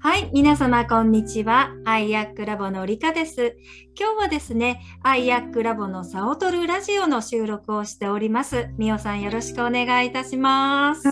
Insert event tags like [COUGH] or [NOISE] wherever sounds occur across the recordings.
はい、皆様こんにちは。アイアックラボのりかです。今日はですね、アイアックラボのサオトルラジオの収録をしております。みおさんよろしくお願いいたします。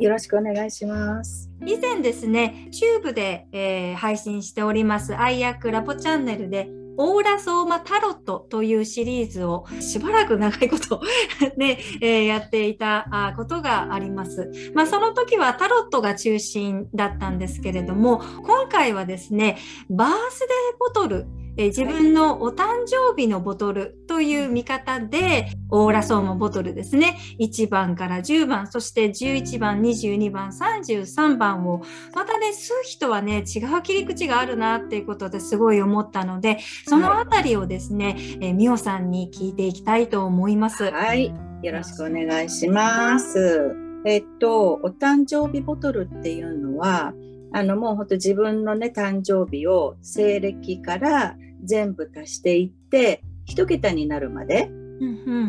よろしくお願いします。以前ですね、チューブで、えー配信しておりますアイアックラボチャンネルで、オーラソーマタロットというシリーズをしばらく長いこと [LAUGHS] ね、えーやっていたことがあります。まあその時はタロットが中心だったんですけれども、今回はですね、バースデーボトル、えー自分のお誕生日のボトルという見方で、オーラソーマボトルですね、1番から10番、そして11番、22番、33番を、またね、数比とはね、違う切り口があるなっていうことですごい思ったので、そのあたりをですね、えー、みおさんに聞いていきたいと思います。はい、よろしくお願いします。えっと、お誕生日ボトルっていうのは、あのもう本当自分のね、誕生日を西暦から全部足していって、一桁になるまで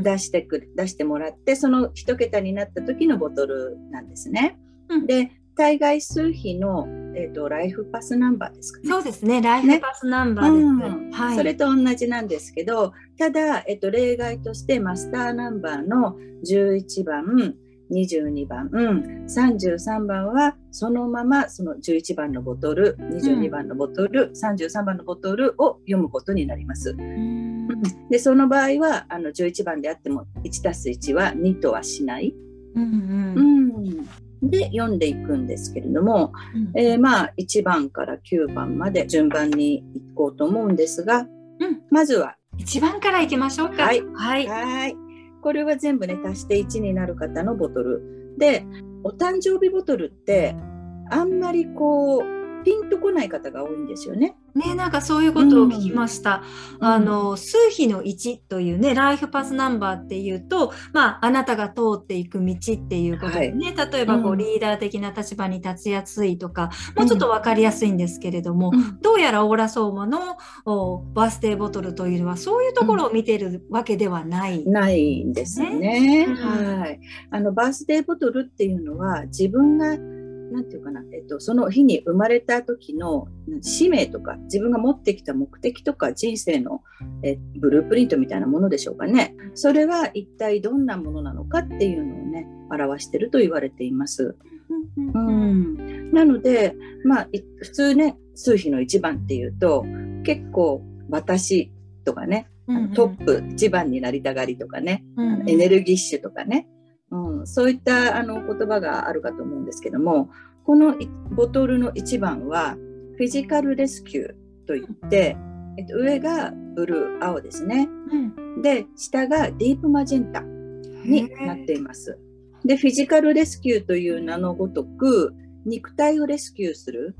出してくる、出してもらって、その一桁になった時のボトルなんですね。うんで、対外数比の、えっと、ライフパスナンバーですかね。そうですね、ライフパスナンバーです。うんはい。それと同じなんですけど、ただ、えっと、例外としてマスターナンバーの11番、22番、うん、33番はそのままその11番のボトル、22番のボトル、33番のボトルを読むことになります。うん。で、その場合はあの11番であっても1たす1は2とはしない。うんううん。んで読んでいくんですけれども、うん。えーまあ1番から9番まで順番にいこうと思うんですが、うん。まずは一番からいきましょうか。はい。はい。これは全部ね、足して1になる方のボトル。で、お誕生日ボトルって、あんまりこう、ピンとこない方が多いんですよね。ね、なんかそういうことを聞きました。うんあの、数比の1というね、ライフパスナンバーっていうと、まあ、あなたが通っていく道っていうことでね、例えばこう、うんリーダー的な立場に立ちやすいとか、もうちょっとわかりやすいんですけれども、うんどうやらオーラソーマのおバースデーボトルというのは、そういうところを見てるわけではない。ないんですよね。うんはい。あの、バースデーボトルっていうのは、自分が、なんていうかな、えっと、その日に生まれた時の使命とか、自分が持ってきた目的とか、人生のえブループリントみたいなものでしょうかね。それは一体どんなものなのかっていうのをね、表してると言われています。ううんん、なので、まあ、い普通ね、数比の1番っていうと、結構私とかね、トップ1番になりたがりとかね、エネルギッシュとかね、うん、そういったあの言葉があるかと思うんですけども、このいボトルの1番は、フィジカルレスキューといって、えっと、上がブルー、青ですね。うんで、下がディープマジェンタになっています。で、フィジカルレスキューという名のごとく、肉体をレスキューする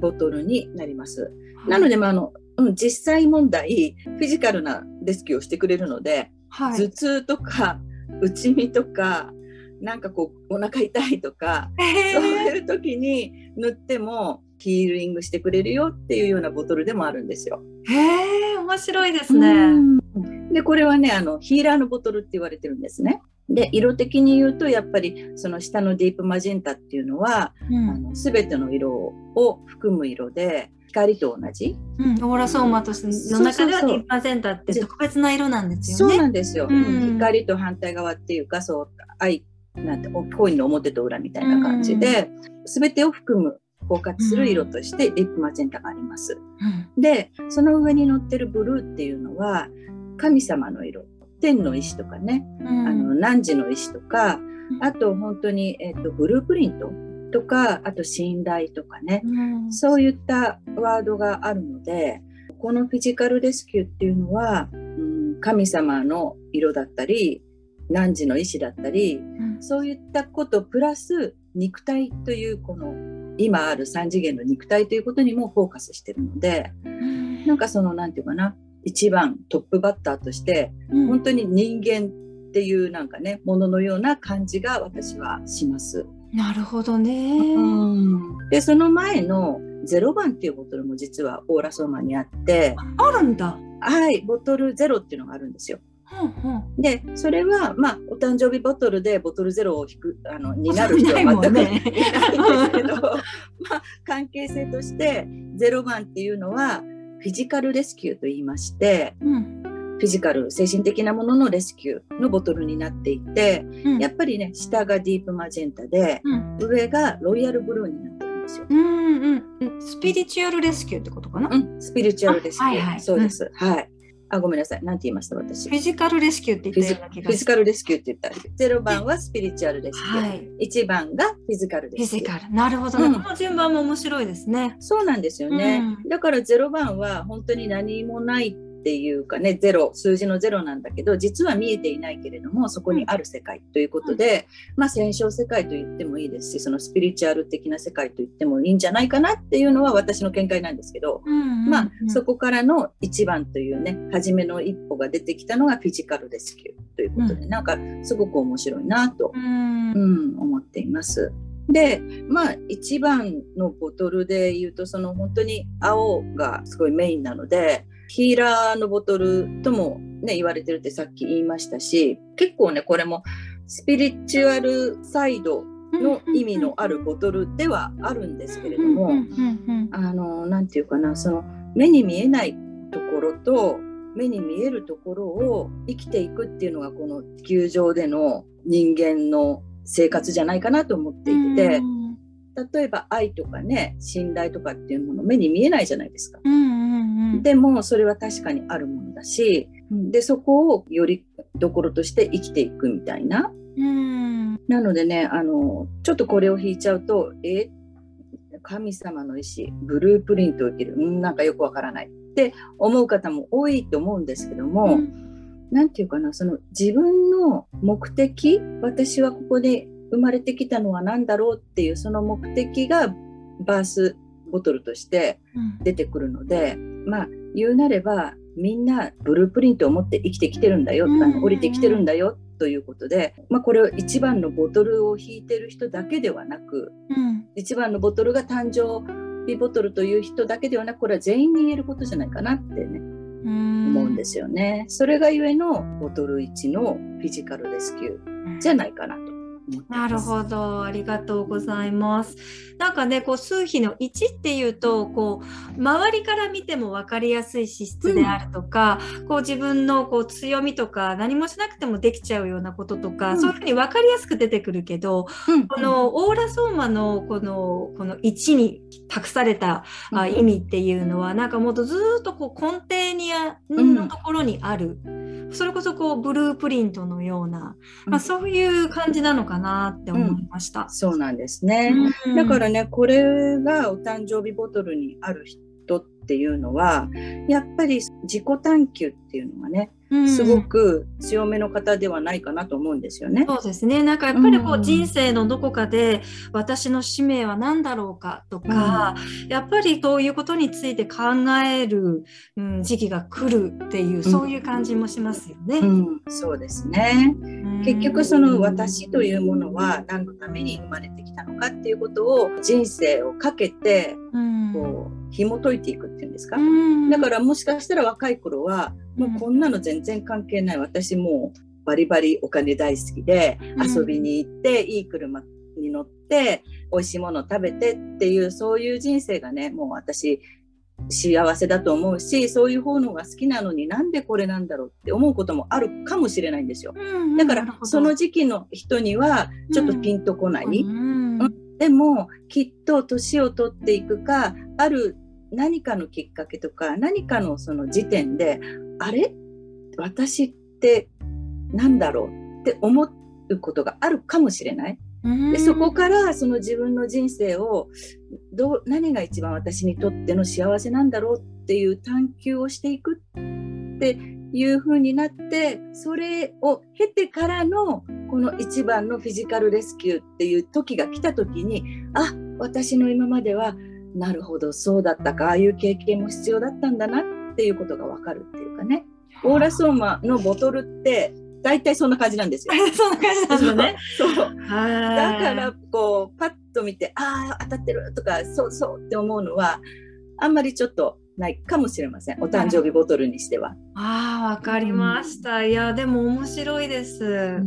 ボトルになります。なので、まあ、あの、うん、実際問題、フィジカルなレスキューをしてくれるので、はい頭痛とか、内身とか、なんかこう、お腹痛いとか、へそうーいう時に塗ってもヒーリングしてくれるよっていうようなボトルでもあるんですよ。へー面白いですね。うんで、これはね、あの、ヒーラーのボトルって言われてるんですね。で、色的に言うと、やっぱり、その下のディープマジェンタっていうのは、うんあの、すべての色を含む色で、光と同じ？うん、オーラソーマとしての中ではそうそうそうディープマゼンタって特別な色なんですそうよね。なんですよ。うん光と反対側っていうか、そう、愛、なんて、コインの表と裏みたいな感じで、すべてを含む、包括する色として、ディープマジェンタがあります。うんで、その上に乗ってるブルーっていうのは、神様の色。天の石とかね、うんあの、汝の石とか、あと本当に、えっ、と、ブループリントとか、あと信頼とかね、うん。そういったワードがあるので、このフィジカルレスキューっていうのは、うん、神様の色だったり、汝の石だったり、うん。そういったことプラス肉体というこの今ある三次元の肉体ということにもフォーカスしてるので、うん。なんかそのなんていうかな、一番トップバッターとして、うん。本当に人間っていうなんかね、もののような感じが私はします。なるほどね。で、その前の0番っていうボトルも実はオーラソーマにあって、あるんだ。はい、ボトルゼロっていうのがあるんですよ。でそれはまあお誕生日ボトルでボトルゼロを引くあのになる人は全くい [LAUGHS] ないんですけど、[LAUGHS] まあ、関係性として0番っていうのはフィジカルレスキューと言いまして、うん、フィジカル精神的なもののレスキューのボトルになっていて、うん、やっぱりね下がディープマジェンタで、うん、上がロイヤルブルーになってるんですよ。うんうん、スピリチュアルレスキューってことかな、うん、スピリチュアルレスキュー、はいはい、そうです、はいあ、ごめんなさい。なんて言いました私。フィジカルレスキューって言ったような気がフィジカルレスキューって言った。0番はスピリチュアルレスキュー。はい、1番がフィジカルレスキュー。フィジカル。なるほど、ね、うん、この順番も面白いですね。そうなんですよね。うん、だから0番は本当に何もないっていうかねゼロ数字のゼロなんだけど実は見えていないけれどもそこにある世界ということで、まあ戦勝世界と言ってもいいですしそのスピリチュアル的な世界と言ってもいいんじゃないかなっていうのは私の見解なんですけど、まあそこからの1番というね初めの一歩が出てきたのがフィジカルレスキューということで、うん、なんかすごく面白いなと、うん、うん、思っています。でまあ1番のボトルで言うとその本当に青がすごいメインなのでヒーラーのボトルともね、言われてるってさっき言いましたし、結構ね、これもスピリチュアルサイドの意味のあるボトルではあるんですけれども、あの、なんていうかな、その目に見えないところと目に見えるところを生きていくっていうのがこの地球上での人間の生活じゃないかなと思っていて、例えば愛とかね信頼とかっていうもの目に見えないじゃないですか。でもそれは確かにあるものだしでそこをよりどころとして生きていくみたいな。なのでねあのちょっとこれを引いちゃうとえ神様の意思ブループリントを受ける。んなんかよくわからない。って思う方も多いと思うんですけども。何て言うかなその自分の目的私はここで生まれてきたのは何だろうっていうその目的がバースボトルとして出てくるので、うん、まあ言うなればみんなブループリントを持って生きてきてるんだよ、うん、あの降りてきてるんだよということで、まあ、これを1番のボトルを引いてる人だけではなく、うん、1番のボトルが誕生日ボトルという人だけではなくこれは全員に言えることじゃないかなってね思うんですよね。それがゆえのボトル1のフィジカルレスキューじゃないかなと。なるほど、ありがとうございます。なんかね、こう数比の1っていうと、こう周りから見ても分かりやすい資質であるとか、うん、こう自分のこう強みとか何もしなくてもできちゃうようなこととか、うん、そういうふうに分かりやすく出てくるけど、うん、このオーラソーマのこのこの1に託された、あ意味っていうのは、なんかもっとずっとこう根底にあのところにある。それこそこうブループリントのような、まあ、そういう感じなのかなって思いました。うん、そうなんですね、うん、だからねこれがお誕生日ボトルにある人っていうのはやっぱり自己探求っていうのがねすごく強めの方ではないかなと思うんですよね。そうですね。なんかやっぱりこう人生のどこかで私の使命は何だろうかとか、うん、やっぱりそういうことについて考える、うん、時期が来るっていう、そういう感じもしますよね。うん、そうですね。結局その私というものは何のために生まれてきたのかっていうことを人生をかけてこう紐解いていくっていうんですか。だからもしかしたら若い頃はもうこんなの全然関係ない。私もうバリバリお金大好きで遊びに行って、いい車に乗って、美味しいものを食べてっていう、そういう人生がね、もう私幸せだと思うしそういう方のが好きなのになんでこれなんだろうって思うこともあるかもしれないんですよ。だからその時期の人にはちょっとピンとこない。うん。うん、でもきっと年を取っていくかある何かのきっかけとか何かのその時点であれ？私って何だろうって思うことがあるかもしれない。でそこからその自分の人生をどう何が一番私にとっての幸せなんだろうっていう探求をしていくっていう風になってそれを経てからのこの一番のフィジカルレスキューっていう時が来た時にあ私の今まではなるほどそうだったかああいう経験も必要だったんだなっていうことが分かるっていうかねオーラソーマのボトルって大体そんな感じなんですよ。[LAUGHS] そんな感じなんだね。そう。だからこうパッと見てああ当たってるとかそうそうって思うのはあんまりちょっとないかもしれません。お誕生日ボトルにしては。ああ、わかりました。いや、でも面白いです。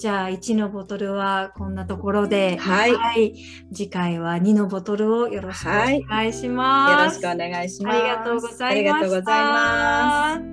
じゃあ、1のボトルはこんなところで、はい次回は2のボトルをよろしくお願いしよろます。しくお願いします。ありがとうございました。